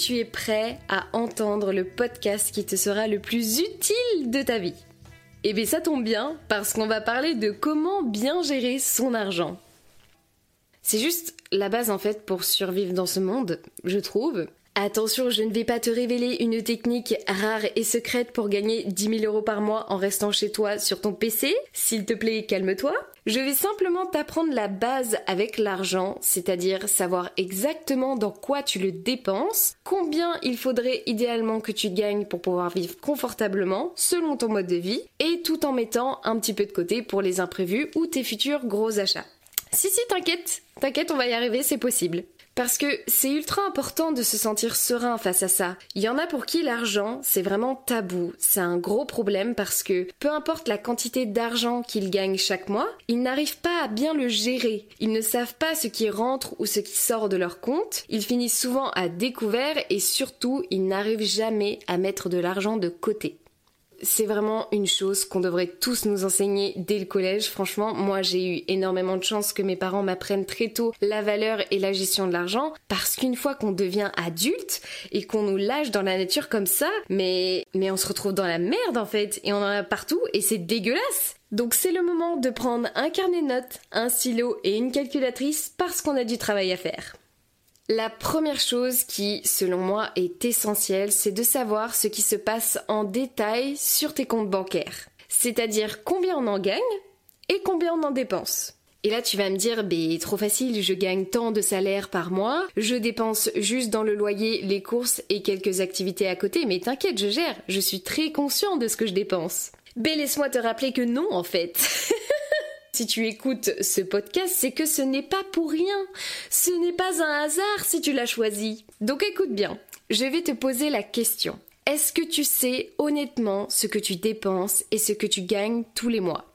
tu es prêt à entendre le podcast qui te sera le plus utile de ta vie Eh bien ça tombe bien parce qu'on va parler de comment bien gérer son argent. C'est juste la base en fait pour survivre dans ce monde, je trouve. Attention, je ne vais pas te révéler une technique rare et secrète pour gagner 10 000 euros par mois en restant chez toi sur ton PC. S'il te plaît, calme-toi. Je vais simplement t'apprendre la base avec l'argent, c'est-à-dire savoir exactement dans quoi tu le dépenses, combien il faudrait idéalement que tu gagnes pour pouvoir vivre confortablement selon ton mode de vie, et tout en mettant un petit peu de côté pour les imprévus ou tes futurs gros achats. Si si, t'inquiète, t'inquiète, on va y arriver, c'est possible. Parce que c'est ultra important de se sentir serein face à ça. Il y en a pour qui l'argent, c'est vraiment tabou. C'est un gros problème parce que peu importe la quantité d'argent qu'ils gagnent chaque mois, ils n'arrivent pas à bien le gérer. Ils ne savent pas ce qui rentre ou ce qui sort de leur compte. Ils finissent souvent à découvert et surtout, ils n'arrivent jamais à mettre de l'argent de côté c'est vraiment une chose qu'on devrait tous nous enseigner dès le collège. Franchement, moi j'ai eu énormément de chance que mes parents m'apprennent très tôt la valeur et la gestion de l'argent parce qu'une fois qu'on devient adulte et qu'on nous lâche dans la nature comme ça, mais mais on se retrouve dans la merde en fait et on en a partout et c'est dégueulasse. Donc c'est le moment de prendre un carnet de notes, un stylo et une calculatrice parce qu'on a du travail à faire. La première chose qui, selon moi, est essentielle, c'est de savoir ce qui se passe en détail sur tes comptes bancaires. C'est-à-dire combien on en gagne et combien on en dépense. Et là, tu vas me dire, ben, trop facile, je gagne tant de salaire par mois, je dépense juste dans le loyer, les courses et quelques activités à côté, mais t'inquiète, je gère, je suis très conscient de ce que je dépense. Ben, laisse-moi te rappeler que non, en fait. Si tu écoutes ce podcast, c'est que ce n'est pas pour rien. Ce n'est pas un hasard si tu l'as choisi. Donc écoute bien, je vais te poser la question. Est-ce que tu sais honnêtement ce que tu dépenses et ce que tu gagnes tous les mois?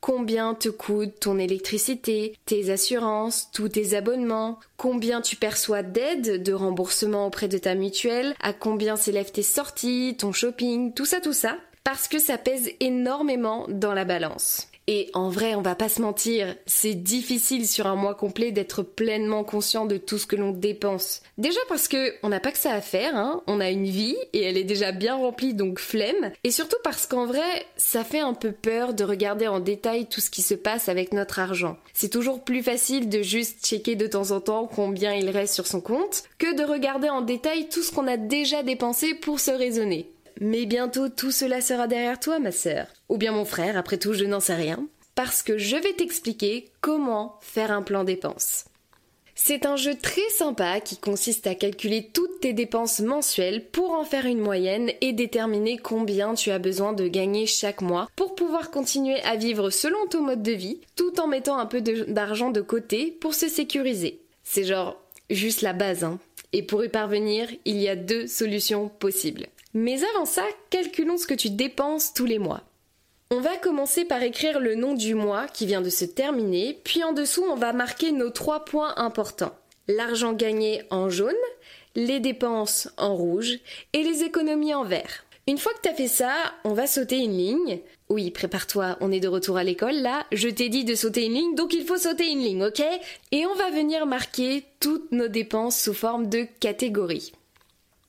Combien te coûte ton électricité, tes assurances, tous tes abonnements? Combien tu perçois d'aide, de remboursement auprès de ta mutuelle? À combien s'élèvent tes sorties, ton shopping, tout ça, tout ça Parce que ça pèse énormément dans la balance. Et en vrai, on va pas se mentir, c'est difficile sur un mois complet d'être pleinement conscient de tout ce que l'on dépense. Déjà parce que on n'a pas que ça à faire, hein. On a une vie et elle est déjà bien remplie, donc flemme. Et surtout parce qu'en vrai, ça fait un peu peur de regarder en détail tout ce qui se passe avec notre argent. C'est toujours plus facile de juste checker de temps en temps combien il reste sur son compte que de regarder en détail tout ce qu'on a déjà dépensé pour se raisonner mais bientôt tout cela sera derrière toi, ma sœur. Ou bien mon frère, après tout, je n'en sais rien. Parce que je vais t'expliquer comment faire un plan dépenses. C'est un jeu très sympa qui consiste à calculer toutes tes dépenses mensuelles pour en faire une moyenne et déterminer combien tu as besoin de gagner chaque mois pour pouvoir continuer à vivre selon ton mode de vie tout en mettant un peu d'argent de, côté pour se sécuriser. C'est genre juste la base, hein. Et pour y parvenir, il y a deux solutions possibles. Mais avant ça, calculons ce que tu dépenses tous les mois. On va commencer par écrire le nom du mois qui vient de se terminer, puis en dessous on va marquer nos trois points importants. L'argent gagné en jaune, les dépenses en rouge et les économies en vert. Une fois que tu as fait ça, on va sauter une ligne. Oui, prépare-toi, on est de retour à l'école là. Je t'ai dit de sauter une ligne, donc il faut sauter une ligne, ok? Et on va venir marquer toutes nos dépenses sous forme de catégories.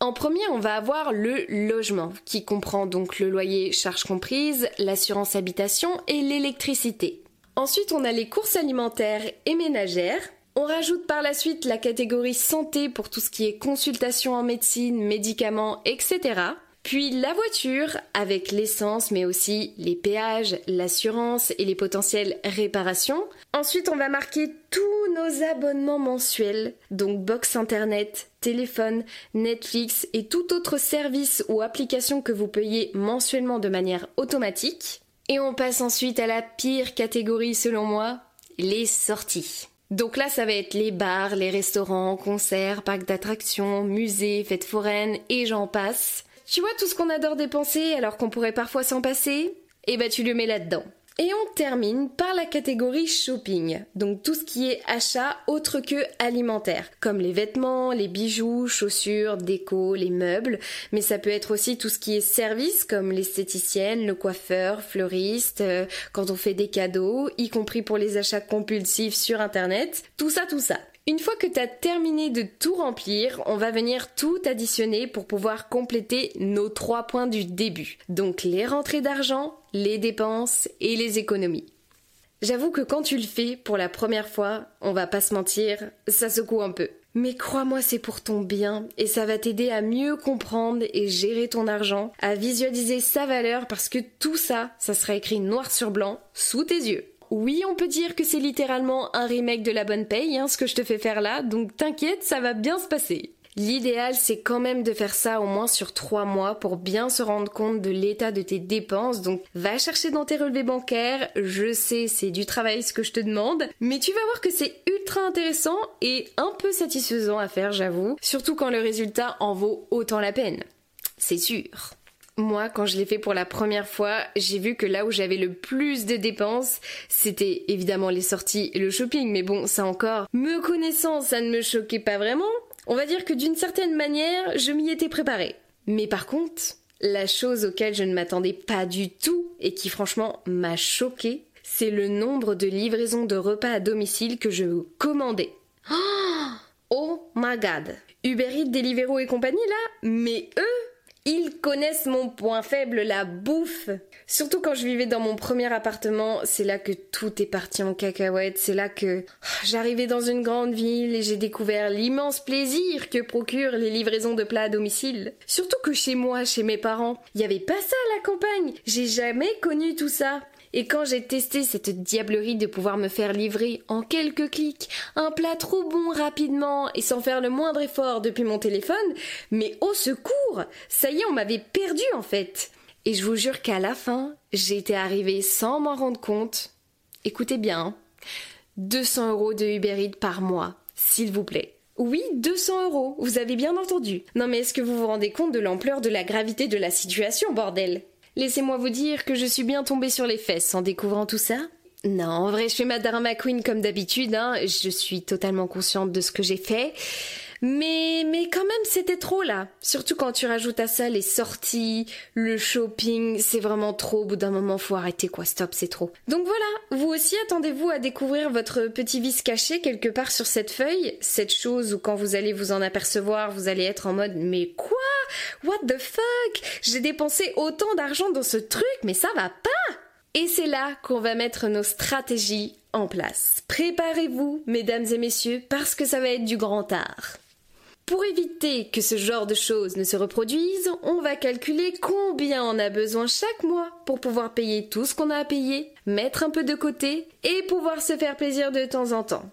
En premier, on va avoir le logement, qui comprend donc le loyer charges comprises, l'assurance habitation et l'électricité. Ensuite, on a les courses alimentaires et ménagères. On rajoute par la suite la catégorie santé pour tout ce qui est consultation en médecine, médicaments, etc. Puis la voiture avec l'essence mais aussi les péages, l'assurance et les potentielles réparations. Ensuite on va marquer tous nos abonnements mensuels, donc box internet, téléphone, Netflix et tout autre service ou application que vous payez mensuellement de manière automatique. Et on passe ensuite à la pire catégorie selon moi, les sorties. Donc là, ça va être les bars, les restaurants, concerts, parcs d'attractions, musées, fêtes foraines et j'en passe. Tu vois tout ce qu'on adore dépenser alors qu'on pourrait parfois s'en passer? Eh ben tu le mets là-dedans. Et on termine par la catégorie shopping, donc tout ce qui est achat autre que alimentaire, comme les vêtements, les bijoux, chaussures, déco, les meubles, mais ça peut être aussi tout ce qui est service, comme l'esthéticienne, le coiffeur, fleuriste, euh, quand on fait des cadeaux, y compris pour les achats compulsifs sur internet, tout ça, tout ça. Une fois que tu as terminé de tout remplir, on va venir tout additionner pour pouvoir compléter nos trois points du début. Donc les rentrées d'argent, les dépenses et les économies. J'avoue que quand tu le fais pour la première fois, on va pas se mentir, ça secoue un peu. Mais crois-moi, c'est pour ton bien et ça va t'aider à mieux comprendre et gérer ton argent, à visualiser sa valeur parce que tout ça, ça sera écrit noir sur blanc sous tes yeux. Oui, on peut dire que c'est littéralement un remake de la bonne paye, hein, ce que je te fais faire là, donc t'inquiète, ça va bien se passer. L'idéal, c'est quand même de faire ça au moins sur trois mois pour bien se rendre compte de l'état de tes dépenses. Donc, va chercher dans tes relevés bancaires. Je sais, c'est du travail ce que je te demande, mais tu vas voir que c'est ultra intéressant et un peu satisfaisant à faire, j'avoue. Surtout quand le résultat en vaut autant la peine. C'est sûr. Moi, quand je l'ai fait pour la première fois, j'ai vu que là où j'avais le plus de dépenses, c'était évidemment les sorties et le shopping. Mais bon, ça encore, me connaissant, ça ne me choquait pas vraiment. On va dire que d'une certaine manière, je m'y étais préparée. Mais par contre, la chose auquel je ne m'attendais pas du tout et qui franchement m'a choquée, c'est le nombre de livraisons de repas à domicile que je commandais. Oh my god Uber Eats, Deliveroo et compagnie là Mais eux ils connaissent mon point faible, la bouffe. Surtout quand je vivais dans mon premier appartement, c'est là que tout est parti en cacahuète, c'est là que ah, j'arrivais dans une grande ville et j'ai découvert l'immense plaisir que procurent les livraisons de plats à domicile. Surtout que chez moi, chez mes parents, il n'y avait pas ça à la campagne. J'ai jamais connu tout ça. Et quand j'ai testé cette diablerie de pouvoir me faire livrer en quelques clics un plat trop bon rapidement et sans faire le moindre effort depuis mon téléphone, mais au secours Ça y est, on m'avait perdu en fait Et je vous jure qu'à la fin, j'étais arrivée sans m'en rendre compte. Écoutez bien, 200 euros de Uber par mois, s'il vous plaît. Oui, 200 euros, vous avez bien entendu. Non mais est-ce que vous vous rendez compte de l'ampleur de la gravité de la situation, bordel? Laissez-moi vous dire que je suis bien tombée sur les fesses en découvrant tout ça. Non, en vrai, je fais ma drama queen comme d'habitude, hein. Je suis totalement consciente de ce que j'ai fait. Mais, mais quand même, c'était trop là. Surtout quand tu rajoutes à ça les sorties, le shopping, c'est vraiment trop. Au bout d'un moment, faut arrêter quoi. Stop, c'est trop. Donc voilà, vous aussi attendez-vous à découvrir votre petit vice caché quelque part sur cette feuille. Cette chose où quand vous allez vous en apercevoir, vous allez être en mode, mais quoi? What the fuck? J'ai dépensé autant d'argent dans ce truc, mais ça va pas! Et c'est là qu'on va mettre nos stratégies en place. Préparez-vous, mesdames et messieurs, parce que ça va être du grand art. Pour éviter que ce genre de choses ne se reproduisent, on va calculer combien on a besoin chaque mois pour pouvoir payer tout ce qu'on a à payer, mettre un peu de côté et pouvoir se faire plaisir de temps en temps.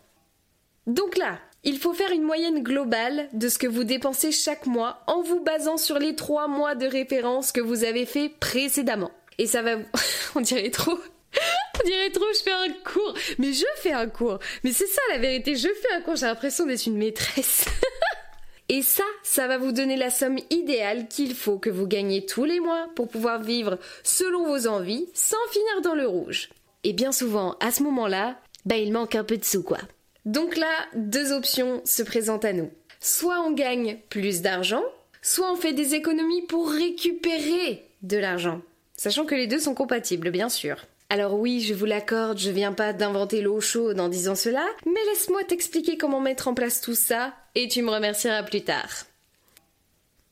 Donc là, il faut faire une moyenne globale de ce que vous dépensez chaque mois en vous basant sur les trois mois de référence que vous avez fait précédemment. Et ça va... On dirait trop... On dirait trop, je fais un cours. Mais je fais un cours. Mais c'est ça la vérité, je fais un cours, j'ai l'impression d'être une maîtresse. Et ça, ça va vous donner la somme idéale qu'il faut que vous gagnez tous les mois pour pouvoir vivre selon vos envies sans finir dans le rouge. Et bien souvent, à ce moment-là, bah il manque un peu de sous quoi. Donc là, deux options se présentent à nous. Soit on gagne plus d'argent, soit on fait des économies pour récupérer de l'argent. Sachant que les deux sont compatibles, bien sûr. Alors oui, je vous l'accorde, je viens pas d'inventer l'eau chaude en disant cela, mais laisse-moi t'expliquer comment mettre en place tout ça, et tu me remercieras plus tard.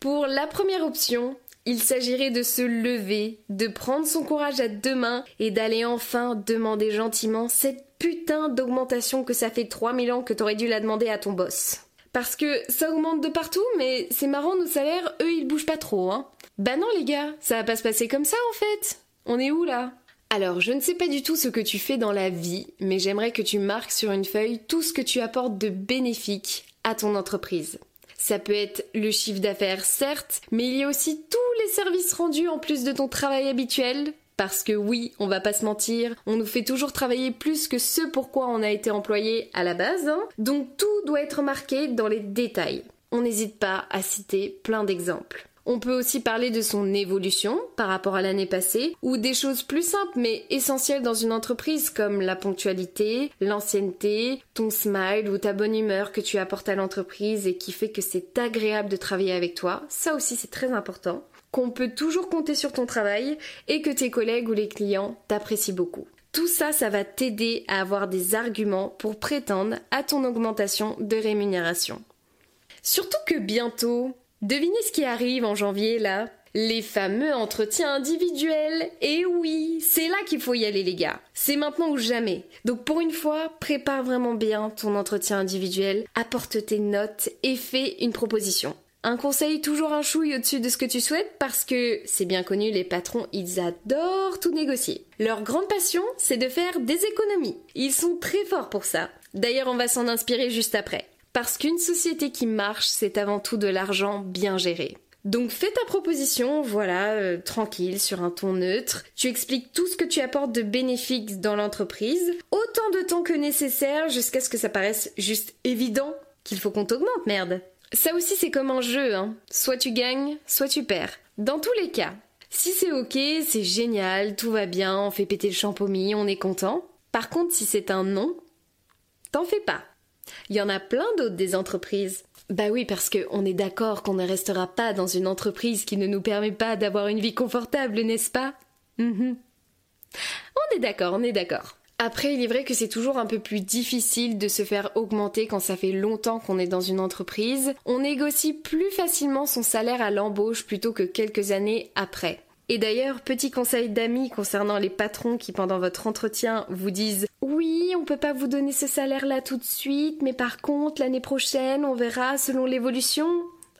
Pour la première option, il s'agirait de se lever, de prendre son courage à deux mains et d'aller enfin demander gentiment cette putain d'augmentation que ça fait 3000 ans que t'aurais dû la demander à ton boss. Parce que ça augmente de partout, mais c'est marrant, nos salaires, eux, ils bougent pas trop, hein. Bah non, les gars, ça va pas se passer comme ça, en fait. On est où, là? Alors, je ne sais pas du tout ce que tu fais dans la vie, mais j'aimerais que tu marques sur une feuille tout ce que tu apportes de bénéfique à ton entreprise. Ça peut être le chiffre d'affaires, certes, mais il y a aussi tous les services rendus en plus de ton travail habituel. Parce que oui, on va pas se mentir, on nous fait toujours travailler plus que ce pourquoi on a été employé à la base, hein. donc tout doit être marqué dans les détails. On n'hésite pas à citer plein d'exemples. On peut aussi parler de son évolution par rapport à l'année passée, ou des choses plus simples mais essentielles dans une entreprise comme la ponctualité, l'ancienneté, ton smile ou ta bonne humeur que tu apportes à l'entreprise et qui fait que c'est agréable de travailler avec toi. Ça aussi c'est très important. Qu'on peut toujours compter sur ton travail et que tes collègues ou les clients t'apprécient beaucoup. Tout ça, ça va t'aider à avoir des arguments pour prétendre à ton augmentation de rémunération. Surtout que bientôt, devinez ce qui arrive en janvier là les fameux entretiens individuels. Et oui, c'est là qu'il faut y aller les gars. C'est maintenant ou jamais. Donc pour une fois, prépare vraiment bien ton entretien individuel, apporte tes notes et fais une proposition. Un conseil toujours un chouille au-dessus de ce que tu souhaites parce que c'est bien connu, les patrons, ils adorent tout négocier. Leur grande passion, c'est de faire des économies. Ils sont très forts pour ça. D'ailleurs, on va s'en inspirer juste après. Parce qu'une société qui marche, c'est avant tout de l'argent bien géré. Donc fais ta proposition, voilà, euh, tranquille, sur un ton neutre. Tu expliques tout ce que tu apportes de bénéfiques dans l'entreprise, autant de temps que nécessaire jusqu'à ce que ça paraisse juste évident qu'il faut qu'on t'augmente, merde. Ça aussi, c'est comme un jeu, hein. Soit tu gagnes, soit tu perds. Dans tous les cas. Si c'est ok, c'est génial, tout va bien, on fait péter le champomis, on est content. Par contre, si c'est un non, t'en fais pas. Il y en a plein d'autres des entreprises. Bah oui, parce qu'on est d'accord qu'on ne restera pas dans une entreprise qui ne nous permet pas d'avoir une vie confortable, n'est-ce pas? Mhm. On est d'accord, on est d'accord. Après, il est vrai que c'est toujours un peu plus difficile de se faire augmenter quand ça fait longtemps qu'on est dans une entreprise. On négocie plus facilement son salaire à l'embauche plutôt que quelques années après. Et d'ailleurs, petit conseil d'amis concernant les patrons qui pendant votre entretien vous disent oui, on peut pas vous donner ce salaire-là tout de suite, mais par contre, l'année prochaine, on verra selon l'évolution.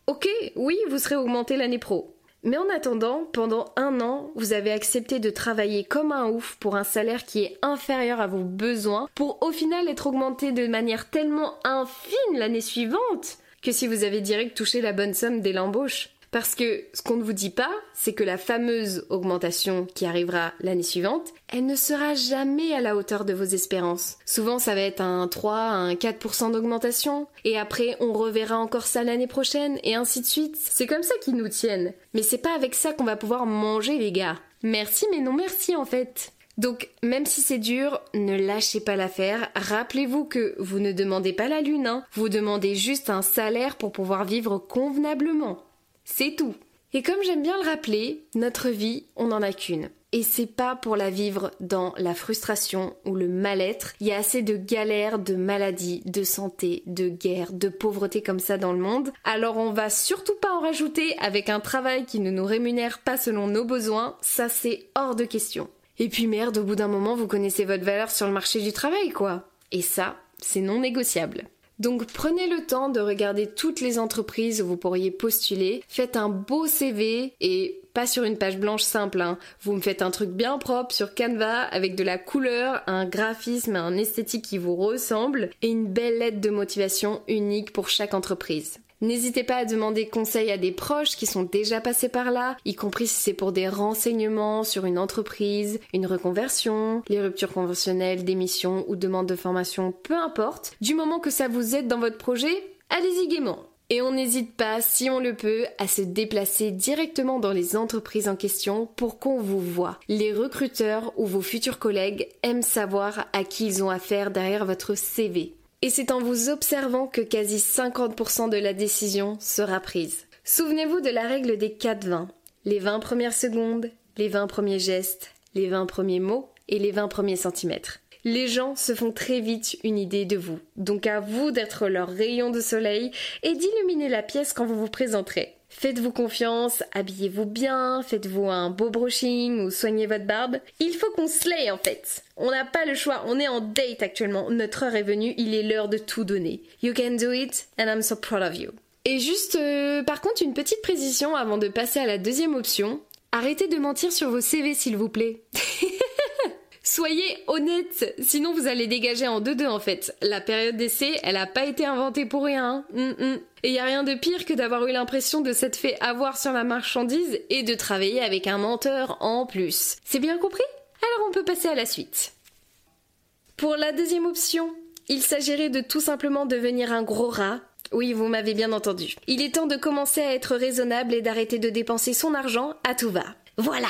Ok, oui, vous serez augmenté l'année pro. Mais en attendant, pendant un an, vous avez accepté de travailler comme un ouf pour un salaire qui est inférieur à vos besoins, pour au final être augmenté de manière tellement infime l'année suivante que si vous avez direct touché la bonne somme dès l'embauche. Parce que ce qu'on ne vous dit pas, c'est que la fameuse augmentation qui arrivera l'année suivante, elle ne sera jamais à la hauteur de vos espérances. Souvent, ça va être un 3, un 4% d'augmentation, et après, on reverra encore ça l'année prochaine, et ainsi de suite. C'est comme ça qu'ils nous tiennent. Mais c'est pas avec ça qu'on va pouvoir manger, les gars. Merci, mais non merci, en fait. Donc, même si c'est dur, ne lâchez pas l'affaire. Rappelez-vous que vous ne demandez pas la lune, hein. Vous demandez juste un salaire pour pouvoir vivre convenablement. C'est tout. Et comme j'aime bien le rappeler, notre vie, on n'en a qu'une. Et c'est pas pour la vivre dans la frustration ou le mal-être. Il y a assez de galères, de maladies, de santé, de guerres, de pauvreté comme ça dans le monde. Alors on va surtout pas en rajouter avec un travail qui ne nous rémunère pas selon nos besoins. Ça c'est hors de question. Et puis merde, au bout d'un moment, vous connaissez votre valeur sur le marché du travail, quoi. Et ça, c'est non négociable. Donc prenez le temps de regarder toutes les entreprises où vous pourriez postuler, faites un beau CV et pas sur une page blanche simple, hein. vous me faites un truc bien propre sur Canva avec de la couleur, un graphisme, un esthétique qui vous ressemble et une belle lettre de motivation unique pour chaque entreprise. N'hésitez pas à demander conseil à des proches qui sont déjà passés par là, y compris si c'est pour des renseignements sur une entreprise, une reconversion, les ruptures conventionnelles, démission ou demande de formation, peu importe. Du moment que ça vous aide dans votre projet, allez-y gaiement. Et on n'hésite pas, si on le peut, à se déplacer directement dans les entreprises en question pour qu'on vous voit. Les recruteurs ou vos futurs collègues aiment savoir à qui ils ont affaire derrière votre CV. Et c'est en vous observant que quasi 50% de la décision sera prise. Souvenez-vous de la règle des 4-20. Les 20 premières secondes, les 20 premiers gestes, les 20 premiers mots et les 20 premiers centimètres. Les gens se font très vite une idée de vous, donc à vous d'être leur rayon de soleil et d'illuminer la pièce quand vous vous présenterez. Faites-vous confiance, habillez-vous bien, faites-vous un beau brushing ou soignez votre barbe. Il faut qu'on slay en fait. On n'a pas le choix, on est en date actuellement. Notre heure est venue, il est l'heure de tout donner. You can do it and I'm so proud of you. Et juste, euh, par contre, une petite précision avant de passer à la deuxième option. Arrêtez de mentir sur vos CV s'il vous plaît. Soyez honnête, sinon vous allez dégager en deux-deux en fait. La période d'essai, elle a pas été inventée pour rien. Hein. Mm, mm. Et y a rien de pire que d'avoir eu l'impression de s'être fait avoir sur la marchandise et de travailler avec un menteur en plus. C'est bien compris? Alors on peut passer à la suite. Pour la deuxième option, il s'agirait de tout simplement devenir un gros rat oui, vous m'avez bien entendu. Il est temps de commencer à être raisonnable et d'arrêter de dépenser son argent à tout va. Voilà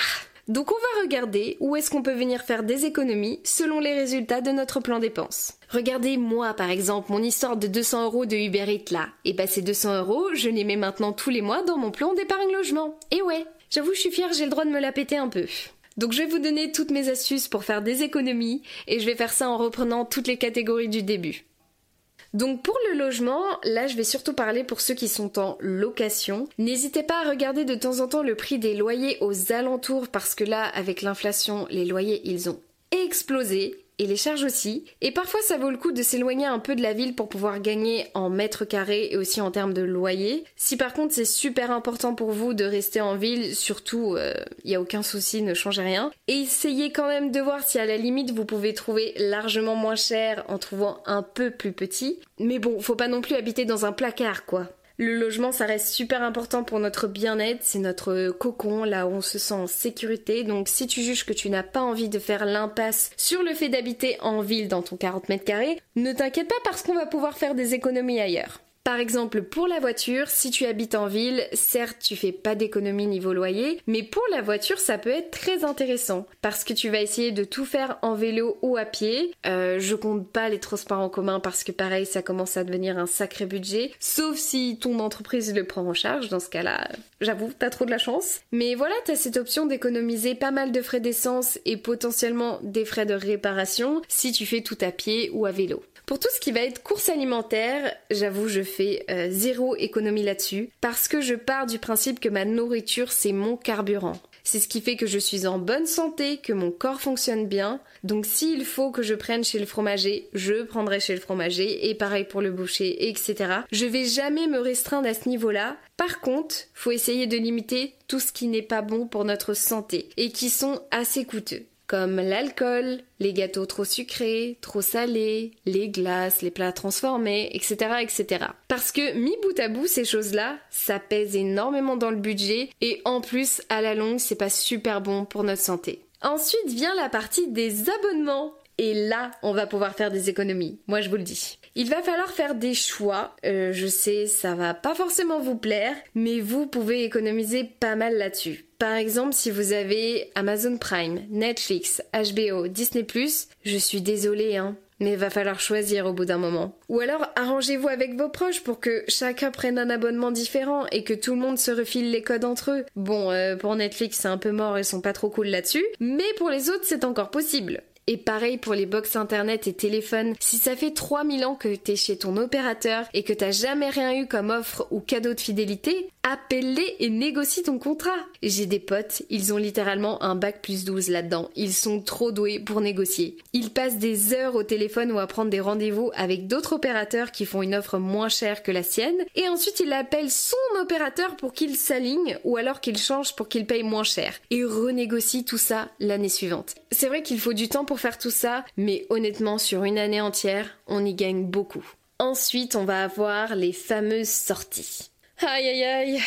donc on va regarder où est-ce qu'on peut venir faire des économies selon les résultats de notre plan dépenses. Regardez moi par exemple mon histoire de 200 euros de Uber Eats là. Et bah ces 200 euros, je les mets maintenant tous les mois dans mon plan d'épargne logement. Et ouais, j'avoue je suis fière, j'ai le droit de me la péter un peu. Donc je vais vous donner toutes mes astuces pour faire des économies et je vais faire ça en reprenant toutes les catégories du début. Donc pour le logement, là je vais surtout parler pour ceux qui sont en location. N'hésitez pas à regarder de temps en temps le prix des loyers aux alentours parce que là avec l'inflation, les loyers ils ont explosé et les charges aussi. Et parfois ça vaut le coup de s'éloigner un peu de la ville pour pouvoir gagner en mètres carrés et aussi en termes de loyer. Si par contre c'est super important pour vous de rester en ville, surtout il euh, n'y a aucun souci, ne changez rien. Et essayez quand même de voir si à la limite vous pouvez trouver largement moins cher en trouvant un peu plus petit. Mais bon, faut pas non plus habiter dans un placard quoi. Le logement, ça reste super important pour notre bien-être, c'est notre cocon, là où on se sent en sécurité. Donc si tu juges que tu n'as pas envie de faire l'impasse sur le fait d'habiter en ville dans ton 40 mètres carrés, ne t'inquiète pas parce qu'on va pouvoir faire des économies ailleurs. Par exemple, pour la voiture, si tu habites en ville, certes, tu fais pas d'économie niveau loyer, mais pour la voiture, ça peut être très intéressant parce que tu vas essayer de tout faire en vélo ou à pied. Euh, je compte pas les transports en commun parce que pareil, ça commence à devenir un sacré budget, sauf si ton entreprise le prend en charge. Dans ce cas-là, j'avoue, t'as trop de la chance. Mais voilà, t'as cette option d'économiser pas mal de frais d'essence et potentiellement des frais de réparation si tu fais tout à pied ou à vélo. Pour tout ce qui va être course alimentaire, j'avoue, je fais euh, zéro économie là-dessus parce que je pars du principe que ma nourriture, c'est mon carburant. C'est ce qui fait que je suis en bonne santé, que mon corps fonctionne bien. Donc s'il faut que je prenne chez le fromager, je prendrai chez le fromager et pareil pour le boucher, etc. Je vais jamais me restreindre à ce niveau-là. Par contre, faut essayer de limiter tout ce qui n'est pas bon pour notre santé et qui sont assez coûteux comme l'alcool, les gâteaux trop sucrés, trop salés, les glaces, les plats transformés, etc., etc. Parce que mis bout à bout, ces choses-là, ça pèse énormément dans le budget et en plus, à la longue, c'est pas super bon pour notre santé. Ensuite vient la partie des abonnements. Et là, on va pouvoir faire des économies. Moi, je vous le dis. Il va falloir faire des choix. Euh, je sais, ça va pas forcément vous plaire, mais vous pouvez économiser pas mal là-dessus. Par exemple, si vous avez Amazon Prime, Netflix, HBO, Disney+, je suis désolée, hein. Mais va falloir choisir au bout d'un moment. Ou alors arrangez-vous avec vos proches pour que chacun prenne un abonnement différent et que tout le monde se refile les codes entre eux. Bon, euh, pour Netflix c'est un peu mort, ils sont pas trop cool là-dessus, mais pour les autres c'est encore possible. Et pareil pour les box internet et téléphones. Si ça fait 3000 ans que t'es chez ton opérateur et que t'as jamais rien eu comme offre ou cadeau de fidélité, appelle-les et négocie ton contrat. J'ai des potes, ils ont littéralement un bac plus 12 là-dedans. Ils sont trop doués pour négocier. Ils passent des heures au téléphone ou à prendre des rendez-vous avec d'autres opérateurs qui font une offre moins chère que la sienne et ensuite ils appellent son opérateur pour qu'il s'aligne ou alors qu'il change pour qu'il paye moins cher et renégocie tout ça l'année suivante. C'est vrai qu'il faut du temps pour faire tout ça, mais honnêtement, sur une année entière, on y gagne beaucoup. Ensuite, on va avoir les fameuses sorties. Aïe aïe aïe.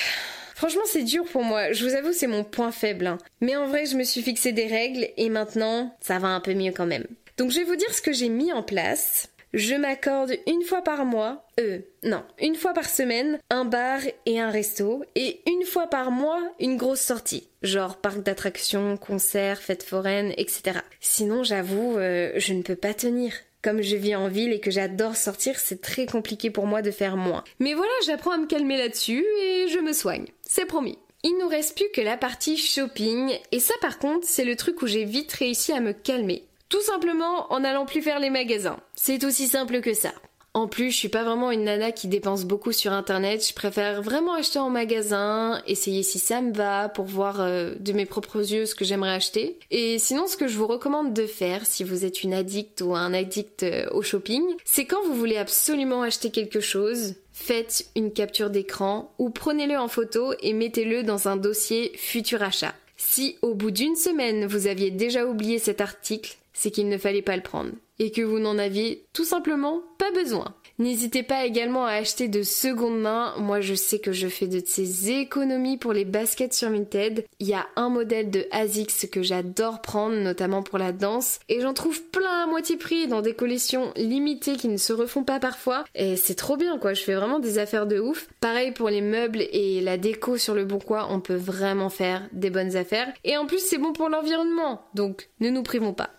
Franchement, c'est dur pour moi. Je vous avoue, c'est mon point faible. Hein. Mais en vrai, je me suis fixé des règles et maintenant, ça va un peu mieux quand même. Donc, je vais vous dire ce que j'ai mis en place je m'accorde une fois par mois, euh, non, une fois par semaine, un bar et un resto, et une fois par mois, une grosse sortie, genre parc d'attractions, concerts, fêtes foraines, etc. Sinon, j'avoue, euh, je ne peux pas tenir. Comme je vis en ville et que j'adore sortir, c'est très compliqué pour moi de faire moins. Mais voilà, j'apprends à me calmer là-dessus et je me soigne. C'est promis. Il nous reste plus que la partie shopping, et ça par contre, c'est le truc où j'ai vite réussi à me calmer. Tout simplement en n'allant plus faire les magasins. C'est aussi simple que ça. En plus, je suis pas vraiment une nana qui dépense beaucoup sur internet. Je préfère vraiment acheter en magasin, essayer si ça me va pour voir euh, de mes propres yeux ce que j'aimerais acheter. Et sinon, ce que je vous recommande de faire si vous êtes une addict ou un addict euh, au shopping, c'est quand vous voulez absolument acheter quelque chose, faites une capture d'écran ou prenez-le en photo et mettez-le dans un dossier futur achat. Si au bout d'une semaine vous aviez déjà oublié cet article, c'est qu'il ne fallait pas le prendre et que vous n'en aviez tout simplement pas besoin. N'hésitez pas également à acheter de seconde main. Moi, je sais que je fais de ces économies pour les baskets sur Vinted. Il y a un modèle de ASICS que j'adore prendre, notamment pour la danse. Et j'en trouve plein à moitié prix dans des collections limitées qui ne se refont pas parfois. Et c'est trop bien, quoi. Je fais vraiment des affaires de ouf. Pareil pour les meubles et la déco sur le bon coin. On peut vraiment faire des bonnes affaires. Et en plus, c'est bon pour l'environnement. Donc, ne nous privons pas.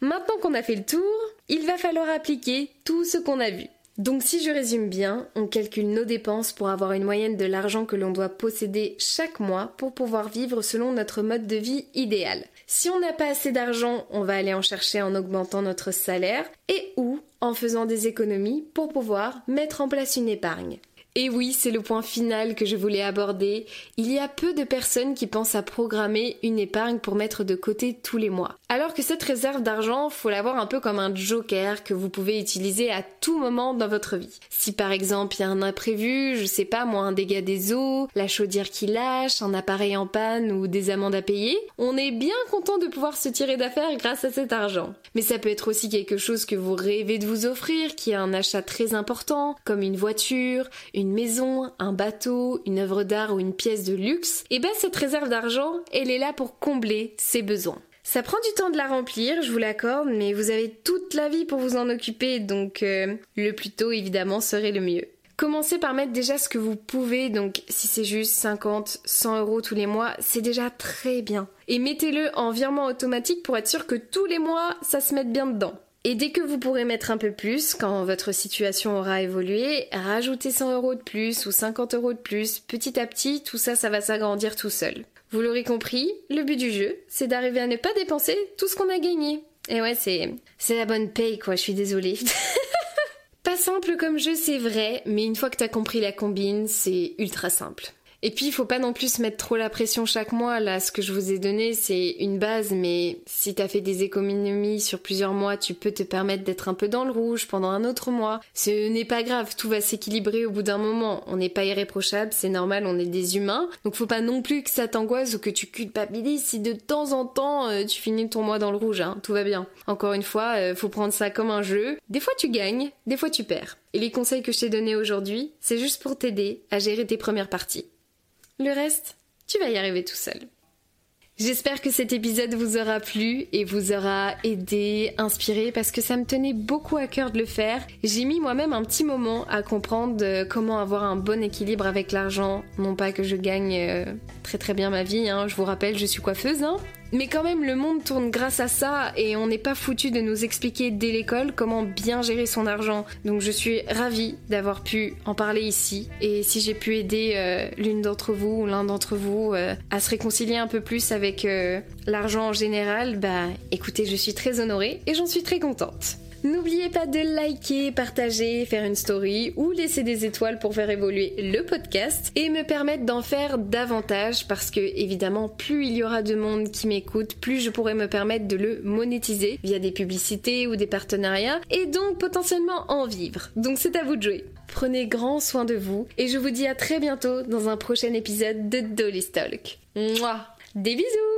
Maintenant qu'on a fait le tour, il va falloir appliquer tout ce qu'on a vu. Donc si je résume bien, on calcule nos dépenses pour avoir une moyenne de l'argent que l'on doit posséder chaque mois pour pouvoir vivre selon notre mode de vie idéal. Si on n'a pas assez d'argent, on va aller en chercher en augmentant notre salaire et ou en faisant des économies pour pouvoir mettre en place une épargne. Et oui, c'est le point final que je voulais aborder. Il y a peu de personnes qui pensent à programmer une épargne pour mettre de côté tous les mois. Alors que cette réserve d'argent, faut l'avoir un peu comme un joker que vous pouvez utiliser à tout moment dans votre vie. Si par exemple il y a un imprévu, je sais pas moi, un dégât des eaux, la chaudière qui lâche, un appareil en panne ou des amendes à payer, on est bien content de pouvoir se tirer d'affaire grâce à cet argent. Mais ça peut être aussi quelque chose que vous rêvez de vous offrir, qui est un achat très important, comme une voiture, une maison, un bateau, une œuvre d'art ou une pièce de luxe, et eh ben cette réserve d'argent, elle est là pour combler ses besoins. Ça prend du temps de la remplir, je vous l'accorde, mais vous avez toute la vie pour vous en occuper, donc euh, le plus tôt évidemment serait le mieux. Commencez par mettre déjà ce que vous pouvez, donc si c'est juste 50, 100 euros tous les mois, c'est déjà très bien. Et mettez-le en virement automatique pour être sûr que tous les mois, ça se mette bien dedans. Et dès que vous pourrez mettre un peu plus, quand votre situation aura évolué, rajoutez 100 euros de plus ou 50 euros de plus. Petit à petit, tout ça, ça va s'agrandir tout seul. Vous l'aurez compris, le but du jeu, c'est d'arriver à ne pas dépenser tout ce qu'on a gagné. Et ouais, c'est, c'est la bonne paye, quoi, je suis désolée. pas simple comme jeu, c'est vrai, mais une fois que t'as compris la combine, c'est ultra simple. Et puis, il faut pas non plus se mettre trop la pression chaque mois. Là, ce que je vous ai donné, c'est une base, mais si t'as fait des économies sur plusieurs mois, tu peux te permettre d'être un peu dans le rouge pendant un autre mois. Ce n'est pas grave, tout va s'équilibrer au bout d'un moment. On n'est pas irréprochable, c'est normal, on est des humains. Donc, faut pas non plus que ça t'angoisse ou que tu culpabilises si de temps en temps euh, tu finis ton mois dans le rouge. Hein. Tout va bien. Encore une fois, euh, faut prendre ça comme un jeu. Des fois tu gagnes, des fois tu perds. Et les conseils que je t'ai donnés aujourd'hui, c'est juste pour t'aider à gérer tes premières parties. Le reste, tu vas y arriver tout seul. J'espère que cet épisode vous aura plu et vous aura aidé, inspiré, parce que ça me tenait beaucoup à cœur de le faire. J'ai mis moi-même un petit moment à comprendre euh, comment avoir un bon équilibre avec l'argent. Non pas que je gagne euh, très très bien ma vie, hein. je vous rappelle, je suis coiffeuse, hein. Mais quand même, le monde tourne grâce à ça et on n'est pas foutu de nous expliquer dès l'école comment bien gérer son argent. Donc je suis ravie d'avoir pu en parler ici et si j'ai pu aider euh, l'une d'entre vous ou l'un d'entre vous euh, à se réconcilier un peu plus avec euh, l'argent en général, bah écoutez, je suis très honorée et j'en suis très contente. N'oubliez pas de liker, partager, faire une story ou laisser des étoiles pour faire évoluer le podcast et me permettre d'en faire davantage parce que évidemment plus il y aura de monde qui m'écoute, plus je pourrai me permettre de le monétiser via des publicités ou des partenariats et donc potentiellement en vivre. Donc c'est à vous de jouer. Prenez grand soin de vous et je vous dis à très bientôt dans un prochain épisode de Dolly Stalk. Des bisous